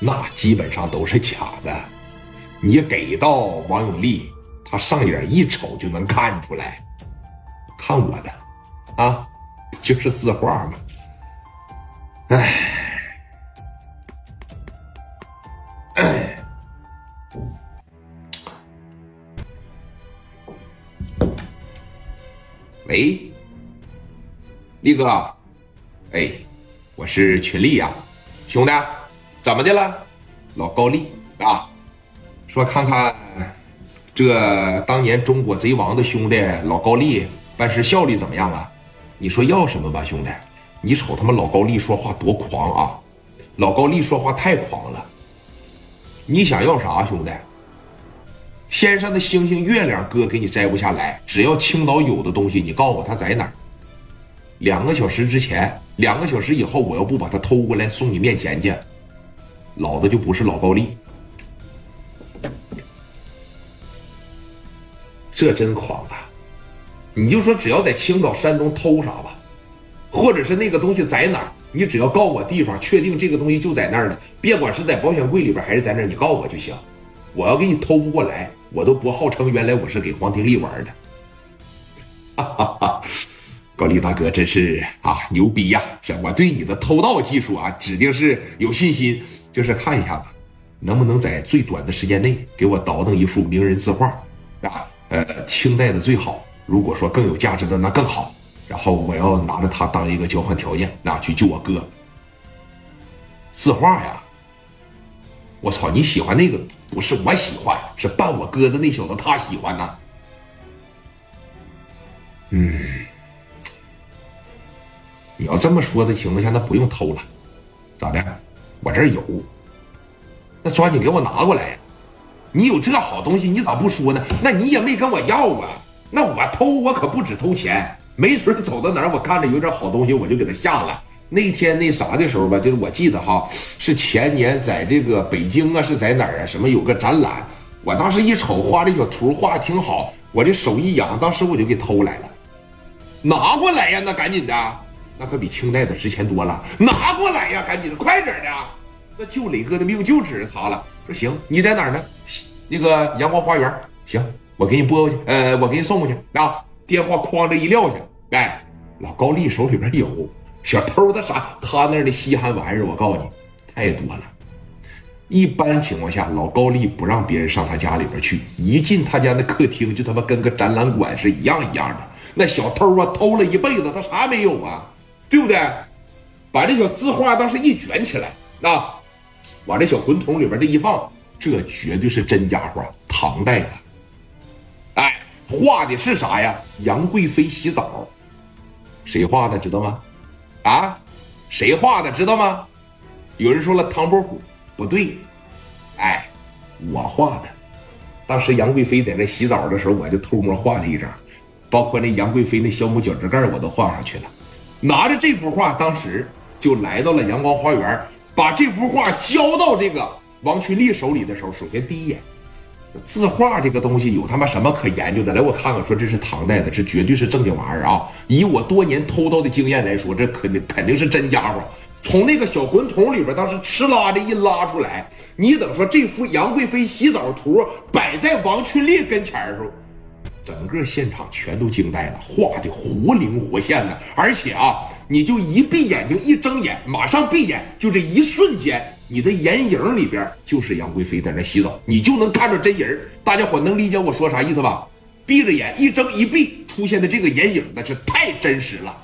那基本上都是假的。你给到王永利，他上眼一瞅就能看出来。看我的，啊，不就是字画吗？哎，喂，力哥，哎，我是群力呀，兄弟，怎么的了？老高丽啊，说看看这当年中国贼王的兄弟老高丽办事效率怎么样啊？你说要什么吧，兄弟？你瞅他妈老高丽说话多狂啊！老高丽说话太狂了。你想要啥，兄弟？天上的星星月亮哥给你摘不下来，只要青岛有的东西，你告诉我他在哪儿。两个小时之前，两个小时以后，我要不把他偷过来送你面前去，老子就不是老高丽。这真狂啊！你就说只要在青岛、山东偷啥吧。或者是那个东西在哪儿，你只要告我地方，确定这个东西就在那儿了，别管是在保险柜里边还是在那儿，你告我就行。我要给你偷不过来，我都不号称原来我是给黄廷利玩的。高丽大哥真是啊牛逼呀！是我对你的偷盗技术啊，指定是有信心。就是看一下子，能不能在最短的时间内给我倒腾一幅名人字画啊？呃，清代的最好，如果说更有价值的那更好。然后我要拿着它当一个交换条件，那去救我哥。字画呀，我操！你喜欢那个？不是我喜欢，是扮我哥的那小子他喜欢呐。嗯，你要这么说的情况下，那不用偷了，咋的？我这儿有，那抓紧给我拿过来呀！你有这好东西，你咋不说呢？那你也没跟我要啊？那我偷，我可不止偷钱。没准走到哪儿，我看着有点好东西，我就给他下了。那天那啥的时候吧，就是我记得哈，是前年在这个北京啊，是在哪儿啊？什么有个展览，我当时一瞅画这小图画的挺好，我这手一痒，当时我就给偷来了，拿过来呀，那赶紧的，那可比清代的值钱多了，拿过来呀，赶紧的，快，那救磊哥的命就指着他了。说行，你在哪儿呢？那个阳光花园，行，我给你拨过去，呃，我给你送过去啊。电话哐这一撂下，哎，老高丽手里边有小偷的啥？他那的稀罕玩意儿，我告诉你，太多了。一般情况下，老高丽不让别人上他家里边去，一进他家那客厅，就他妈跟个展览馆是一样一样的。那小偷啊，偷了一辈子，他啥没有啊？对不对？把这小字画当时一卷起来，啊，往这小滚筒里边这一放，这绝对是真家伙，唐代的。哎画的是啥呀？杨贵妃洗澡，谁画的知道吗？啊，谁画的知道吗？有人说了唐伯虎，不对，哎，我画的。当时杨贵妃在那洗澡的时候，我就偷摸画了一张，包括那杨贵妃那小拇脚趾盖我都画上去了。拿着这幅画，当时就来到了阳光花园，把这幅画交到这个王群力手里的时候，首先第一眼。字画这个东西有他妈什么可研究的？来，我看看，说这是唐代的，这绝对是正经玩意儿啊！以我多年偷盗的经验来说，这肯定肯定是真家伙。从那个小滚筒里边，当时哧啦的一拉出来，你等说这幅杨贵妃洗澡图摆在王群力跟前的时候，整个现场全都惊呆了，画的活灵活现的，而且啊，你就一闭眼睛，一睁眼，马上闭眼，就这一瞬间。你的眼影里边就是杨贵妃在那洗澡，你就能看着真人大家伙能理解我说啥意思吧？闭着眼一睁一闭出现的这个眼影，那是太真实了。